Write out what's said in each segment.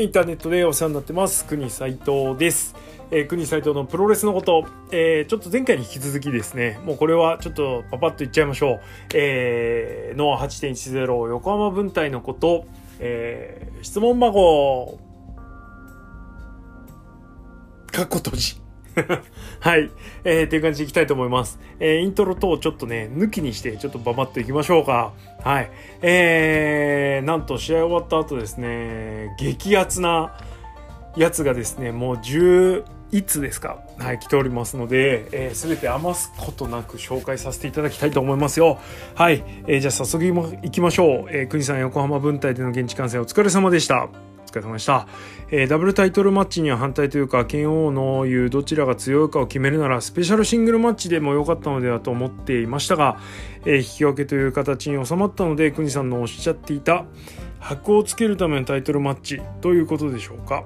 インターネットでお世話になってます。国斉藤です、えー、国斉藤のプロレスのこと、えー、ちょっと前回に引き続きですね。もうこれはちょっとパパッと言っちゃいましょう、えー、ノア8.10横浜分隊のこと、えー、質問箱。かっこ閉じ はい。えー、っていう感じでいきたいと思います。えー、イントロ等ちょっとね、抜きにして、ちょっとババッといきましょうか。はい。えー、なんと試合終わった後ですね、激アツなやつがですね、もう10、いつですかはい、来ておりますので、えー、全て余すことなく紹介させていただきたいと思いますよ。はい。えー、じゃあ早速いきましょう。えー、国さん横浜分隊での現地観戦お疲れ様でした。疲れ様でした、えー、ダブルタイトルマッチには反対というか剣王の言うどちらが強いかを決めるならスペシャルシングルマッチでも良かったのではと思っていましたが、えー、引き分けという形に収まったので国さんのおっしゃっていた箔をつけるためのタイトルマッチということでしょうか。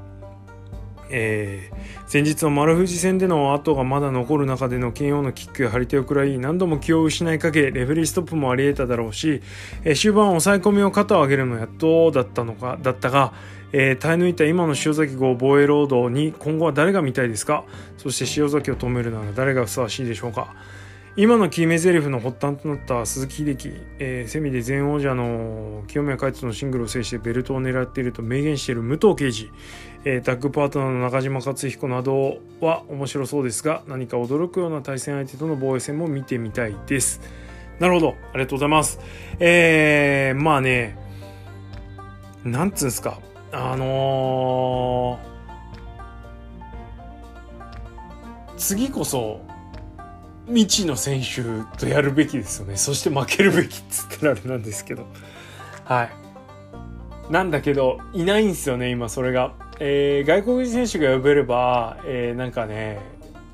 えー、先日の丸藤戦での後がまだ残る中での剣王のキックや張り手を食らい何度も気を失いかけレフェリーストップもあり得ただろうし、えー、終盤抑え込みを肩を上げるのやっとだったのかだったが、えー、耐え抜いた今の塩崎号防衛ロードに今後は誰が見たいですか？そして塩崎を止めるなら誰がふさわしいでしょうか？今の決め台詞の発端となった鈴木秀樹、えー、セミで前王者の清宮海斗のシングルを制してベルトを狙っていると明言している武藤敬司、えー、タッグパートナーの中島克彦などは面白そうですが何か驚くような対戦相手との防衛戦も見てみたいです。なるほど。ありがとうございます。えー、まあねなんつうんですか？あのー、次こそ未知の選手とやるべきですよね。そして負けるべきっつったらあれなんですけど。はい。なんだけどいないんですよね今それが、えー、外国人選手が呼べれば、えー、なんかね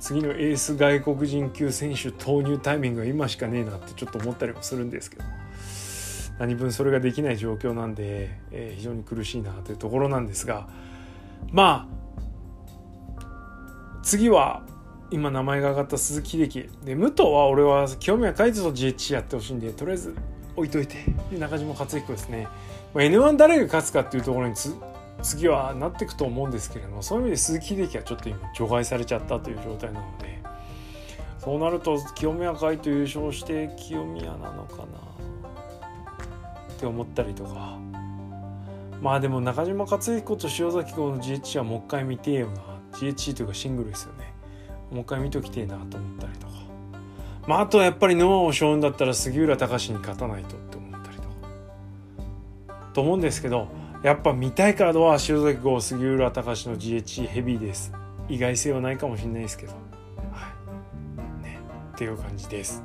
次のエース外国人級選手投入タイミングが今しかねえなってちょっと思ったりもするんですけど。何分それができない状況なんで、えー、非常に苦しいなというところなんですがまあ次は今名前が挙がった鈴木秀樹。で武藤は俺は清宮海斗と GH やってほしいんでとりあえず置いといて。中島克彦ですね、まあ、N1 誰が勝つかっていうところに次はなっていくと思うんですけれどもそういう意味で鈴木秀樹はちょっと今除外されちゃったという状態なのでそうなると清宮海斗優勝して清宮なのかな。って思ったりとか。まあでも中島克彦と塩崎号の GHC はもう一回見てえよな。GHC というかシングルですよね。もう一回見ときてえなと思ったりとか。まああとはやっぱりノアを背負うんだったら杉浦隆に勝たないとって思ったりとか。と思うんですけどやっぱ見たいカードは塩崎号杉浦隆の GHC ヘビーです。意外性はないかもしれないですけど。はい。ね。っていう感じです。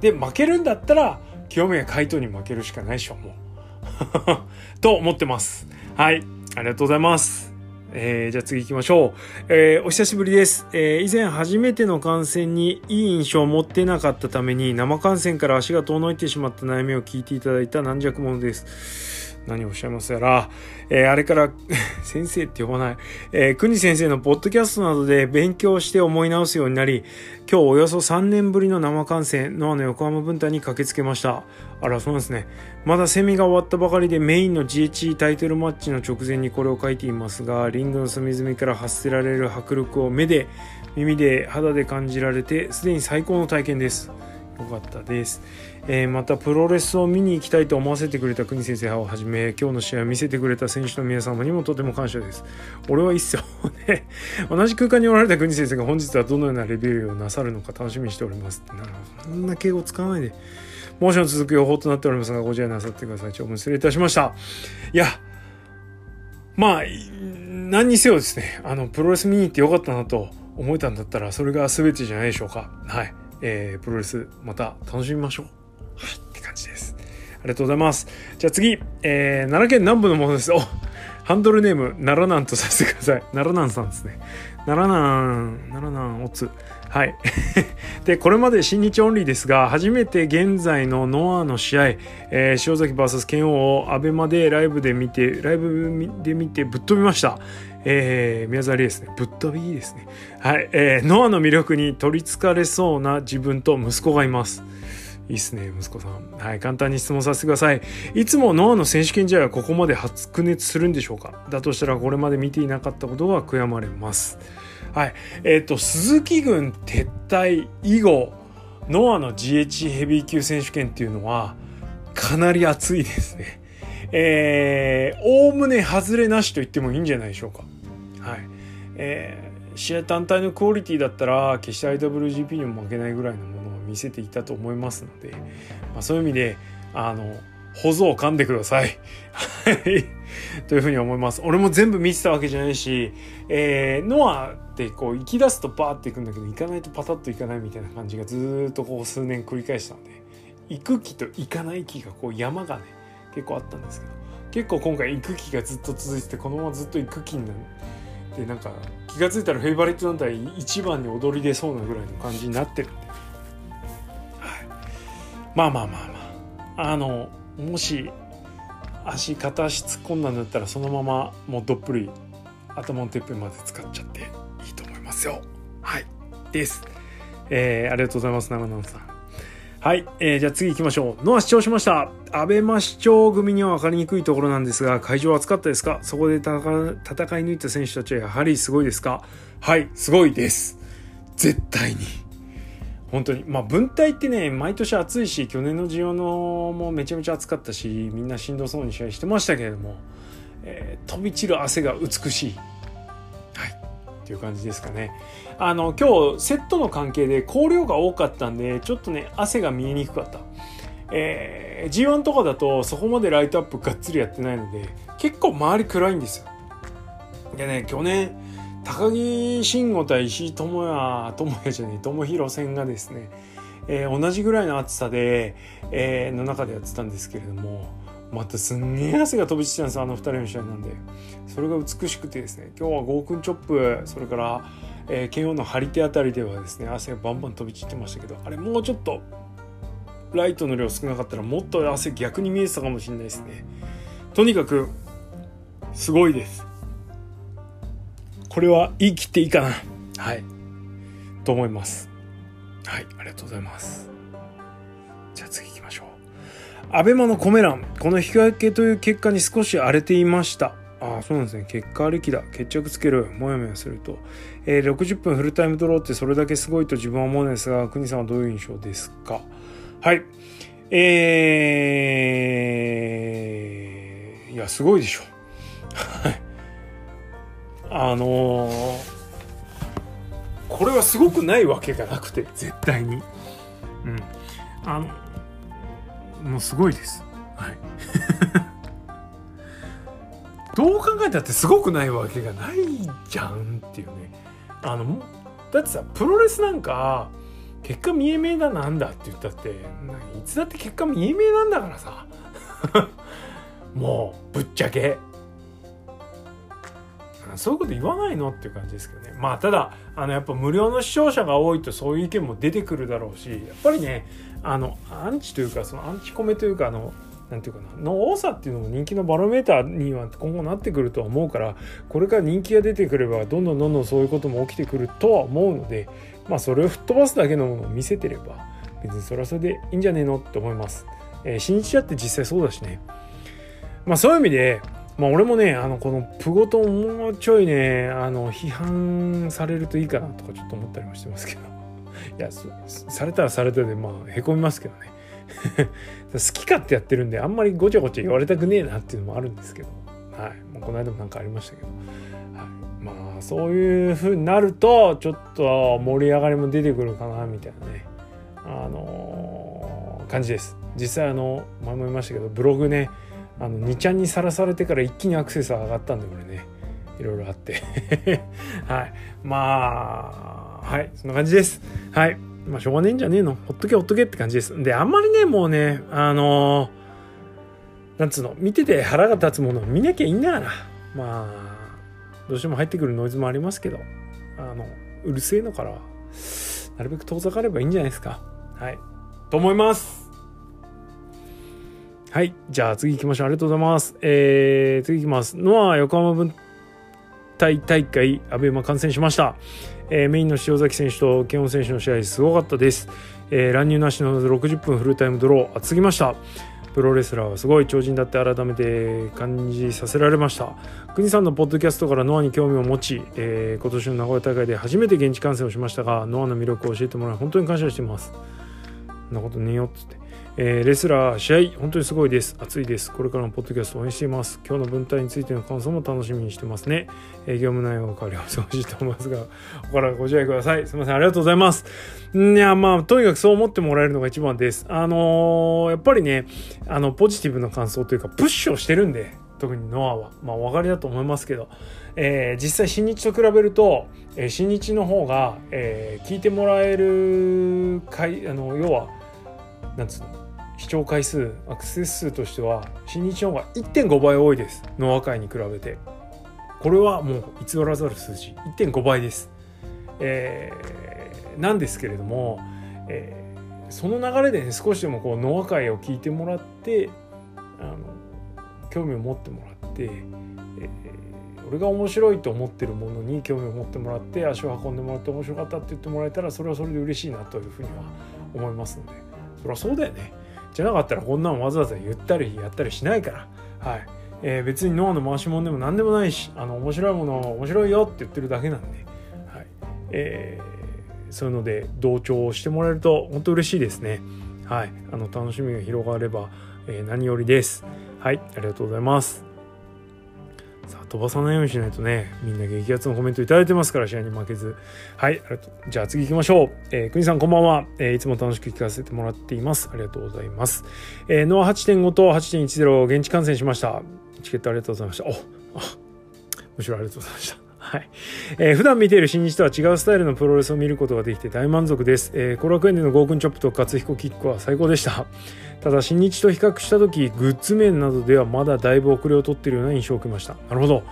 で負けるんだったら清宮海斗に負けるしかないでしょもう と思ってますはいありがとうございますえー、じゃあ次行きましょう。えー、お久しぶりです。えー、以前初めての観戦にいい印象を持ってなかったために生観戦から足が遠のいてしまった悩みを聞いていただいた軟弱者です。何をおっしゃいますやら、えー、あれから 先生って呼ばない、えー、国先生のポッドキャストなどで勉強して思い直すようになり、今日およそ3年ぶりの生観戦、ノアの横浜分隊に駆けつけました。あら、そうなんですね。まだセミが終わったばかりでメインの GHE タイトルマッチの直前にこれを書いていますが、リングの隅々から発せられる迫力を目で、耳で、肌で感じられて、すでに最高の体験です。よかったです。えー、またプロレスを見に行きたいと思わせてくれた国先生をはじめ今日の試合を見せてくれた選手の皆様にもとても感謝です。俺はいいっすよね同じ空間におられた国先生が本日はどのようなレビューをなさるのか楽しみにしております。なるほど。そんな敬語使わないで。猛暑の続く予報となっておりますがご自愛なさってください。長文失礼いたしました。いやまあ何にせよですねあのプロレス見に行ってよかったなと思えたんだったらそれが全てじゃないでしょうか。はい。えー、プロレスまた楽しみましょう。はい、って感じです。ありがとうございます。じゃあ次、えー、奈良県南部のものです。おハンドルネーム、奈良南とさせてください。奈良南さんですね。奈良南、奈良南、おつ。はい。で、これまで新日オンリーですが、初めて現在のノアの試合、えー、塩崎 VS 剣王をアベマでライブで見て、ライブで見てぶっ飛びました。えー、宮沢りですね。ぶっ飛びいいですね。はい。えー、ノアの魅力に取りつかれそうな自分と息子がいます。いいっすね、息子さん。はい、簡単に質問させてください。いつもノアの選手権試合はここまで白熱するんでしょうか？だとしたらこれまで見ていなかったことが悔やまれます。はい。えっ、ー、と、鈴木軍撤退以後、ノアの GH ヘビー級選手権っていうのは、かなり熱いですね。えー、おおむね外れなしと言ってもいいんじゃないでしょうか。はい。えー、試合単体のクオリティだったら、決して IWGP にも負けないぐらいのもの見せていたと思いますので、まあ、そういう意味で、あの、保存を噛んでください。はい。というふうに思います。俺も全部見てたわけじゃないし、えー、ノアってこう行き出すとバーっていくんだけど、行かないとパタッと行かないみたいな感じがずっとこう数年繰り返したんで、行く気と行かない気がこう山がね、結構あったんですけど、結構今回行く気がずっと続いてて、このままずっと行く気になる。で、なんか気が付いたらフェイバリット団体一番に踊り出そうなぐらいの感じになってるんで。まあまあまあまあ。あの、もし足片足突っ込んだんだったらそのままもうどっぷり頭のてっぺんまで使っちゃっていいと思いますよ。はい。です。えー、ありがとうございます長野さん。はい、えー、じゃあ次行きましょう。ノア視聴しました。アベマ視聴組には分かりにくいところなんですが会場は暑かったですか？そこで戦い抜いた選手たちはやはりすごいですか？はい。すごいです。絶対に。本当に。まあ分隊ってね毎年暑いし去年の G1 のもめちゃめちゃ暑かったしみんなしんどそうに試合してましたけれども、えー、飛び散る汗が美しい。はい。っていう感じですかね。あの今日セットの関係で光量が多かったんでちょっとね汗が見えにくかった。えー、G1 とかだとそこまでライトアップがっつりやってないので結構周り暗いんですよ。でね去年高木慎吾対石井智也智也じゃねえ智弘戦がですね、えー、同じぐらいの暑さで、えー、の中でやってたんですけれどもまたすんげえ汗が飛び散ったんですあの2人の試合なんで。それが美しくてですね今日はゴークンチョップそれから、えー、剣王の張り手あたりではですね汗がバンバン飛び散ってましたけどあれもうちょっとライトの量少なかったらもっと汗逆に見えてたかもしれないですね。とにかくすごいです。これは言い切っていいかな。はい。と思います。はい。ありがとうございます。じゃあ次行きましょう。アベマのコメ欄。この引き分けという結果に少し荒れていました。ああ、そうなんですね。結果ありきだ。決着つける。もやもやすると。えー、60分フルタイムドローってそれだけすごいと自分は思うんですが、国さんはどういう印象ですか？はい。えー、いや、すごいでしょ。はい。あのー、これはすごくないわけがなくて絶対に。うん。あのもうすごいです。はい。どう考えたってすごくないわけがないじゃんっていうね。あのだってさプロレスなんか結果見え見えだなんだって言ったっていつだって結果見え見えなんだからさ。もうぶっちゃけそういうこと言わないのっていう感じですけどねまあただあのやっぱ無料の視聴者が多いとそういう意見も出てくるだろうしやっぱりねあのアンチというかそのアンチコメというかあのなんていうかなの多さっていうのも人気のバロメーターには今後なってくるとは思うからこれから人気が出てくればどんどんどんどんそういうことも起きてくるとは思うのでまあそれを吹っ飛ばすだけのものを見せてれば別にそれはそれでいいんじゃねえのって思います。えー、新日だって実際そうだしね。まあそういう意味でまあ俺もねあのこのプゴトンもうちょいねあの批判されるといいかなとかちょっと思ったりもしてますけど。いやされたらされたでまあへこみますけどね。好き勝手やってるんであんまりごちゃごちゃ言われたくねえなっていうのもあるんですけど。はい、もうこの間もなんかありましたけど、はい、まあそういう風になるとちょっと盛り上がりも出てくるかなみたいなね。あのー、感じです。実際あの前も言いましたけどブログねあの2ちゃんにさらされてから一気にアクセス上がったんでこれね。いろいろあって。はい。まあはい。そんな感じです。はい。まあしょうがねえんじゃねえの。ほっとけほっとけって感じです。であんまりねもうねあのー、なんつうの見てて腹が立つものを見なきゃいいんだから。まあどうしても入ってくるノイズもありますけどあのうるせえのからなるべく遠ざかればいいんじゃないですか。はい。と思います。はい。じゃあ次行きましょう。ありがとうございます。えー、次行きます。ノア横浜分隊大会、アベマ観戦しました。えー、メインの塩崎選手とケオン選手の試合すごかったです。えー、乱入なしの60分フルタイムドロー厚すぎましたプロレスラーはすごい超人だって改めて感じさせられました国さんのポッドキャストからノアに興味を持ち、えー、今年の名古屋大会で初めて現地観戦をしましたがノアの魅力を教えてもらい本当に感謝していますそんなことねえよっつってえー、レスラー試合本当にすごいです。熱いです。これからのポッドキャスト応援しています。今日の文体についての感想も楽しみにしてますね、えー、業務内容が変わりは忙しいと思いますがここからご自愛ください。すみません。ありがとうございます。いやまあとにかくそう思ってもらえるのが一番です。あのー、やっぱりねあのポジティブな感想というかプッシュをしてるんで特にノアは。まあお分かりだと思いますけど、えー、実際新日と比べると、えー、新日の方が、えー、聞いてもらえるいあの要はなんつうの？視聴回数アクセス数としては新日の方が1.5倍多いです。ノア界に比べて。これはもう偽らざる数字。1.5倍です、えー、なんですけれども、えー、その流れでね少しでもこうノア界を聞いてもらってあの興味を持ってもらって、えー、俺が面白いと思ってるものに興味を持ってもらって足を運んでもらって面白かったって言ってもらえたらそれはそれで嬉しいなというふうには思いますので。そりゃそうだよね。じゃなかったらこんなのわざわざ言ったりやったりしないから、はいえー、別に脳の回し物でも何でもないしあの面白いもの面白いよって言ってるだけなんで、はいえー、そういうので同調してもらえると本当嬉しいですね。はい、あの楽しみが広がれば、えー、何よりです。はい、ありがとうございます。飛ばさないようにしないとねみんな激アツのコメント頂いてますから試合に負けず。はいじゃあ次行きましょう、えー、国さんこんばんは、えー、いつも楽しく聞かせてもらっています。ありがとうございます、えー、ノア8.5と8.10現地観戦しました。チケットありがとうございました。おあむしろありがとうございました。はい。えー、普段見ている新日とは違うスタイルのプロレスを見ることができて大満足です。えー、後楽園でのゴークンチョップと勝彦キックは最高でした。ただ新日と比較した時グッズ面などではまだだいぶ遅れを取っているような印象を受けましたなるほど、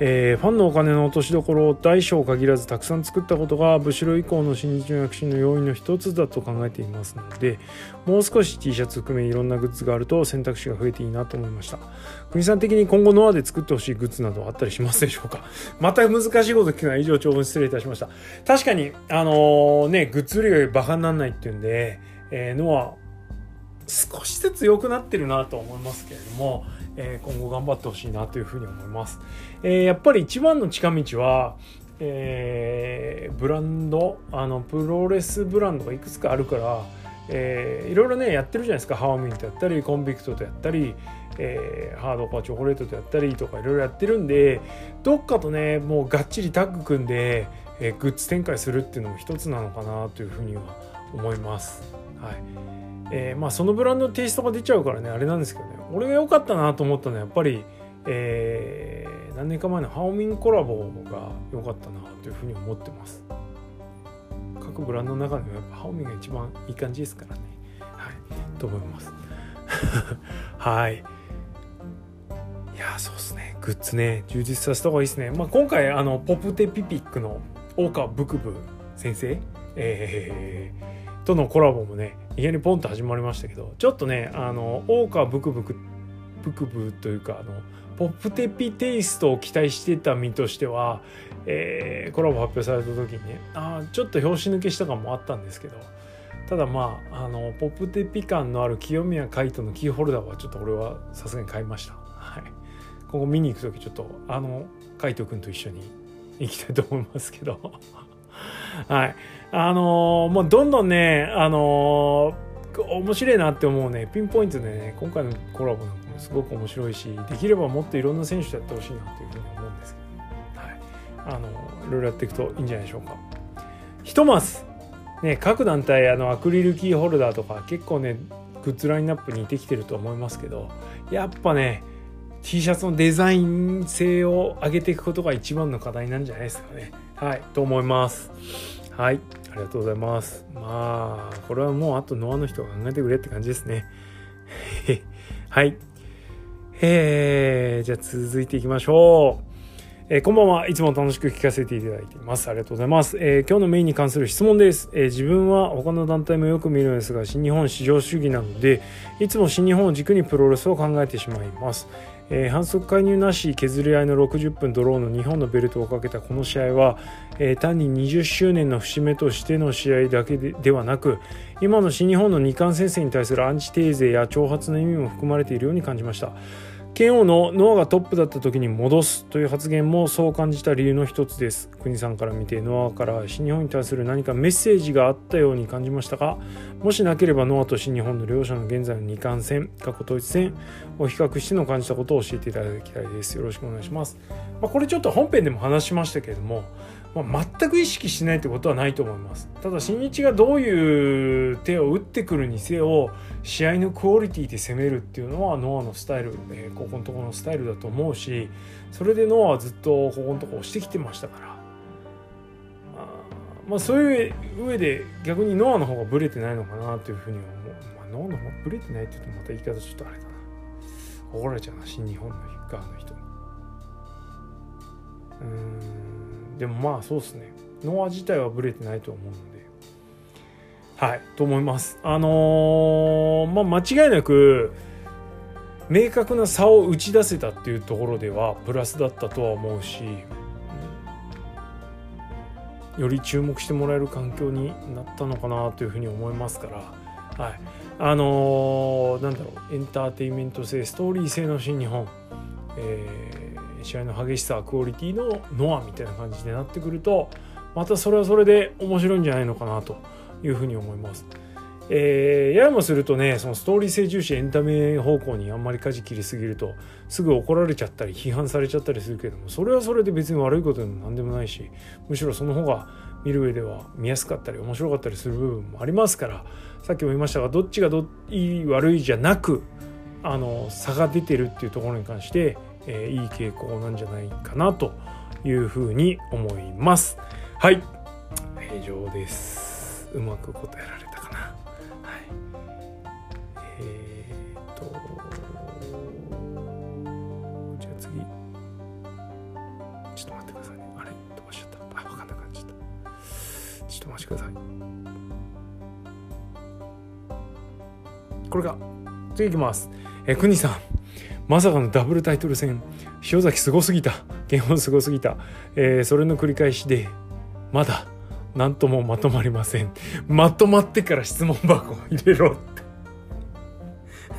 えー、ファンのお金の落としどころを大小限らずたくさん作ったことがブシロ以降の新日の躍進の要因の一つだと考えていますのでもう少し T シャツ含めいろんなグッズがあると選択肢が増えていいなと思いました。国さん的に今後ノアで作ってほしいグッズなどあったりしますでしょうか？また難しいこと聞くのは以上長文失礼いたしました。確かにあのー、ねグッズ売りがバカにならないっていうんで、えー、ノア少しずつ良くなってるなと思いますけれども、えー、今後頑張ってほしいなというふうに思います。えー、やっぱり一番の近道は、えー、ブランドあのプロレスブランドがいくつかあるから、えー、いろいろねやってるじゃないですかハーミンとやったりコンビクトとやったり、えー、ハードコアチョコレートとやったりとかいろいろやってるんでどっかとねもうがっちりタッグ組んで、えー、グッズ展開するっていうのも一つなのかなというふうには思います。はいえー、まあそのブランドのテイストが出ちゃうからねあれなんですけどね。俺が良かったなと思ったのはやっぱり、えー、何年か前のハオミンコラボが良かったなというふうに思ってます。各ブランドの中でもやっぱハオミンが一番いい感じですからね。はい。と思います。はい。いやそうっすね。グッズね。充実させた方がいいですね。まあ今回あのポプテピピックの大川ブクブ先生。えー、とのコラボもねいきなりポンと始まりましたけどちょっとねあの大川ブクブクブクブというかあのポップテピテイストを期待してた身としては、えー、コラボ発表された時にねあちょっと拍子抜けした感もあったんですけどただまああのポップテピ感のある清宮海斗のキーホルダーはちょっと俺はさすがに買いました。はい、今後見に行く時ちょっとあの海斗君と一緒に行きたいと思いますけどはい。あのー、もうどんどんね、あのー、面白いなって思うね、ピンポイントでね、今回のコラボなんかもすごく面白いし、できればもっといろんな選手やってほしいなというふうに思うんですけど、はい。あのー、いろいろやっていくといいんじゃないでしょうか。ひとまず、ね、各団体、あの、アクリルキーホルダーとか、結構ね、グッズラインナップにできてると思いますけど、やっぱね、T シャツのデザイン性を上げていくことが一番の課題なんじゃないですかね。はい、と思います。はい、ありがとうございます。まあ、これはもうあとノアの人が考えてくれって感じですね。はい。えー、じゃあ続いていきましょう。えー、こんばんは。いつも楽しく聞かせていただいています。ありがとうございます。えー、今日のメインに関する質問です、えー、自分は他の団体もよく見るのですが、新日本市場主義なので、いつも新日本を軸にプロレスを考えてしまいます。えー、反則介入なし削り合いの60分ドローの日本のベルトをかけたこの試合は、えー、単に20周年の節目としての試合だけでではなく今の新日本の二冠戦線に対するアンチテーゼや挑発の意味も含まれているように感じました。剣王のノアがトップだった時に戻すという発言もそう感じた理由の一つです。国さんから見てノアから新日本に対する何かメッセージがあったように感じましたがもしなければノアと新日本の両者の現在の二冠戦過去統一戦を比較しての感じたことを教えていただきたいです。よろしくお願いします、まあ、これちょっと本編でも話しましたけれどもまあ、全く意識しないってことはないと思います。ただ新日がどういう手を打ってくるにせよ試合のクオリティで攻めるっていうのはノアのスタイル、えー、ここのところのスタイルだと思うしそれでノアはずっとここのところ押してきてましたから。あまあそういう上で逆にノアの方がブレてないのかなというふうに思う、まあ、ノアの方がブレてないって言うとまた言い方ちょっとあれかな。怒られちゃうな新日本の側の人。にうん。でもまあそうですね。ノア自体はブレてないと思うので。はいと思います。あのー、まあ間違いなく明確な差を打ち出せたっていうところではプラスだったとは思うし、より注目してもらえる環境になったのかなというふうに思いますから、はい、あのー、なんだろうエンターテインメント性ストーリー性の新日本、えー、試合の激しさクオリティのノアみたいな感じになってくるとまたそれはそれで面白いんじゃないのかなというふうに思います。えー、ややもするとねそのストーリー性重視エンタメ方向にあんまり舵切りすぎるとすぐ怒られちゃったり批判されちゃったりするけどもそれはそれで別に悪いことでも何でもないしむしろその方が見る上では見やすかったり面白かったりする部分もありますからさっきも言いましたがどっちがどいい悪いじゃなくあの差が出てるっていうところに関して、えー、いい傾向なんじゃないかなというふうに思います。はい。以上です。うまく答えられたかな。はい。えー、っとじゃあ次。ちょっと待ってくださいね。あれ？飛ばしちゃった。あ分かんなくなっちゃった。ちょっとお待ちください。これが次いきます。えくにさん。まさかのダブルタイトル戦。塩崎すごすぎた。ゲームすごすぎた、えー、それの繰り返しでまだ何ともまとまりません。まとまってから質問箱を入れろって。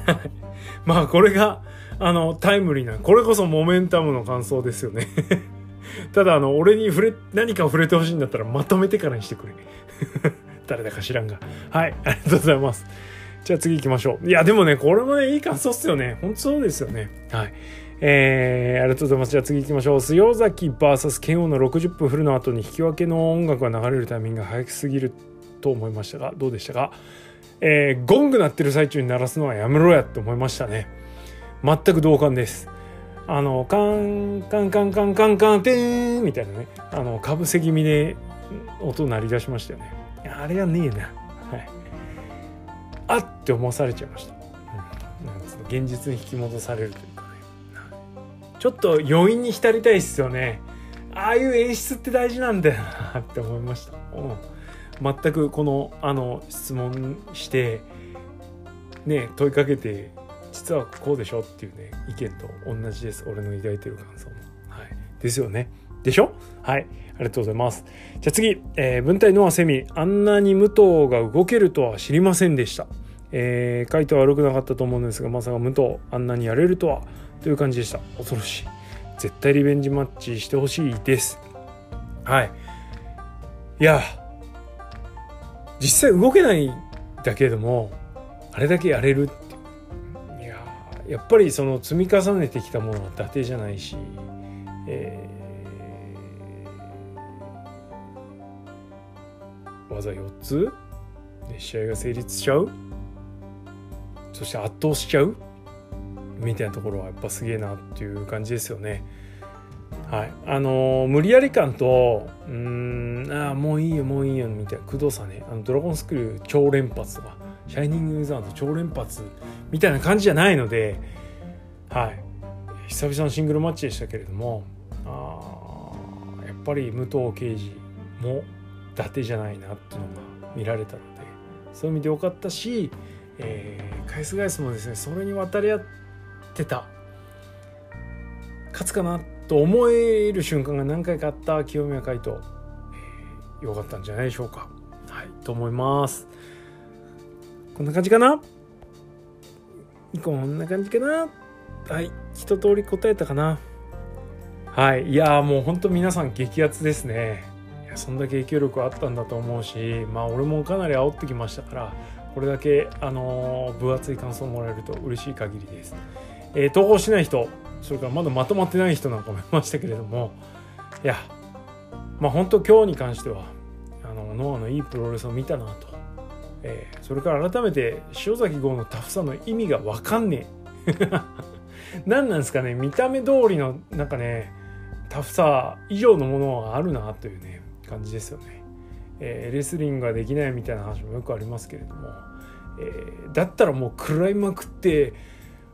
まあこれがあのタイムリーなこれこそモメンタムの感想ですよね。ただあの俺に触れ何かを触れてほしいんだったらまとめてからにしてくれ。誰だか知らんが。はいありがとうございます。じゃあ次行きましょういやでもねこれもねいい感想っすよね本当そうですよねはいえー、ありがとうございます。じゃあ次行きましょう。塩崎 VS 剣王の60分フルの後に引き分けの音楽が流れるタイミングが早すぎると思いましたが、どうでしたか？えー、ゴング鳴ってる最中に鳴らすのはやめろやって思いましたね。全く同感です。あの、カン、カンカンカンカンカン、てーんみたいなね、あの、かぶせ気味で音鳴り出しましたよね。あれはねえな。あって思わされちゃいました。うん、現実に引き戻されるというかね。ちょっと余韻に浸りたいですよね。ああいう演出って大事なんだよなって思いました、うん、全くこのあの質問してね問いかけて実はこうでしょっていうね意見と同じです。俺の抱いてる感想も。はい。ですよね。でしょ？はい。ありがとうございます。じゃあ次、えー、文体ノアセミ。あんなに武藤が動けるとは知りませんでした。えー、書いては悪くなかったと思うんですがまさか武藤あんなにやれるとはという感じでした。恐ろしい。絶対リベンジマッチしてほしいです。はい。いや実際動けないんだけれどもあれだけやれるって。いややっぱりその積み重ねてきたものは伊達じゃないし、えー、技4つ。で試合が成立しちゃう。そして圧倒しちゃう。みたいなところはやっぱすげえなっていう感じですよね。はい、あのー、無理やり感とうんああもういいよもういいよみたいな工藤さんね。あのドラゴンスクール超連発とかシャイニングウィザード超連発みたいな感じじゃないのではい。久々のシングルマッチでしたけれどもあやっぱり武藤敬司も伊達じゃないなっていうのが見られたのでそういう意味でよかったし、えー、返す返すもですねそれに渡り合ってた勝つかなと思える瞬間が何回かあった清宮海斗、えー、よかったんじゃないでしょうか。はいと思います。こんな感じかな？こんな感じかな？はい一通り答えたかな。はいいやもうほんと皆さん激アツですね。そんだけ影響力あったんだと思うしまあ俺もかなり煽ってきましたからこれだけあの、分厚い感想もらえると嬉しい限りです、えー、投稿しない人それからまだまとまってない人なんかもいましたけれどもいやまあ本当今日に関してはあのノアのいいプロレスを見たなと、えー、それから改めて塩崎豪のタフさの意味が分かんねえ。何なんですかね見た目通りのなんかねタフさ以上のものがあるなというね感じですよね、えー、レスリングができないみたいな話もよくありますけれども、えー、だったらもう食らいまくって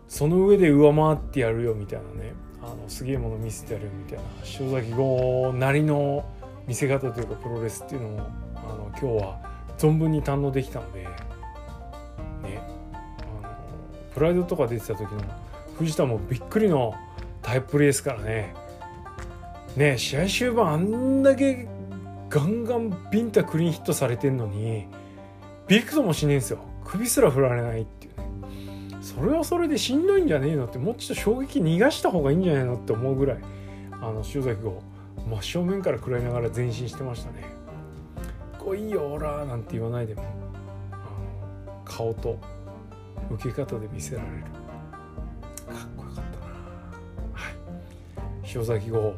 その上で上回ってやるよみたいなね。あのすげえもの見せてやるみたいな。塩崎豪なりの見せ方というかプロレスっていうのもあの今日は存分に堪能できたのでね。あのプライドとか出てた時の藤田もびっくりのタイププレーですからね。ね試合終盤あんだけガンガンビンタクリーンヒットされてんのにびくともしねえんですよ。首すら振られないっていうね。それはそれでしんどいんじゃねえのってもうちょっと衝撃逃がした方がいいんじゃないのって思うぐらいあの塩崎号真正面から食らいながら前進してましたね「来いいよオラ」なんて言わないでも顔と受け方で見せられる。かっこよかったな。はい。塩崎号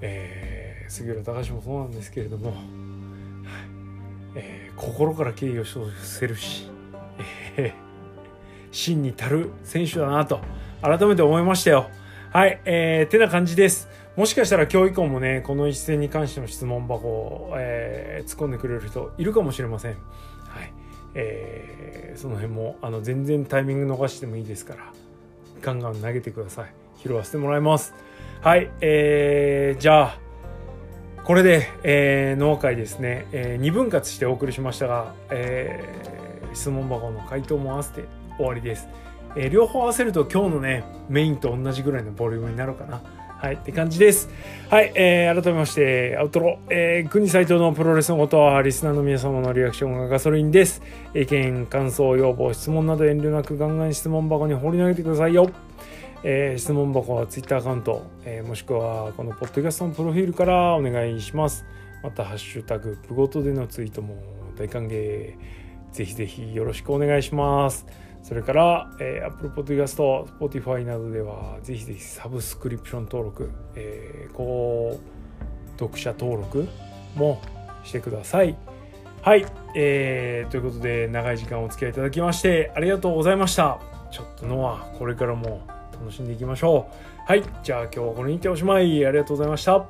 えー、杉浦隆もそうなんですけれども、はいえー、心から敬意を表せるし、えー、真に足る選手だなと改めて思いましたよ。はい、えー、てな感じです。もしかしたら今日以降もね、この一戦に関しての質問箱を、えー、突っ込んでくれる人いるかもしれません。はい。えー、その辺も、あの、全然タイミング逃してもいいですから、ガンガン投げてください。拾わせてもらいます。はい、えー、じゃあ、これで、えー、農会ですね、えー、2分割してお送りしましたが、えー、質問箱の回答も合わせて終わりです。えー、両方合わせると今日のね、メインと同じぐらいのボリュームになるかな。はい、って感じです。はい、えー、改めまして、アウトロ、えー、国斎藤のプロレスのことは、リスナーの皆様のリアクションがガソリンです。意見、感想、要望、質問など遠慮なくガンガン質問箱に放り投げてくださいよ。えー、質問箱は Twitter アカウント、えー、もしくはこのポッドキャストのプロフィールからお願いします。また、ハッシュタグ、プゴトでのツイートも大歓迎。ぜひぜひよろしくお願いします。それから、えー、Apple Podcast、Spotify などでは、ぜひぜひサブスクリプション登録、えー、高読者登録もしてください。はい、えー、ということで、長い時間お付き合いいただきまして、ありがとうございました。ちょっとノア、これからも楽しんでいきましょう。はい。じゃあ今日はこれにておしまい。ありがとうございました。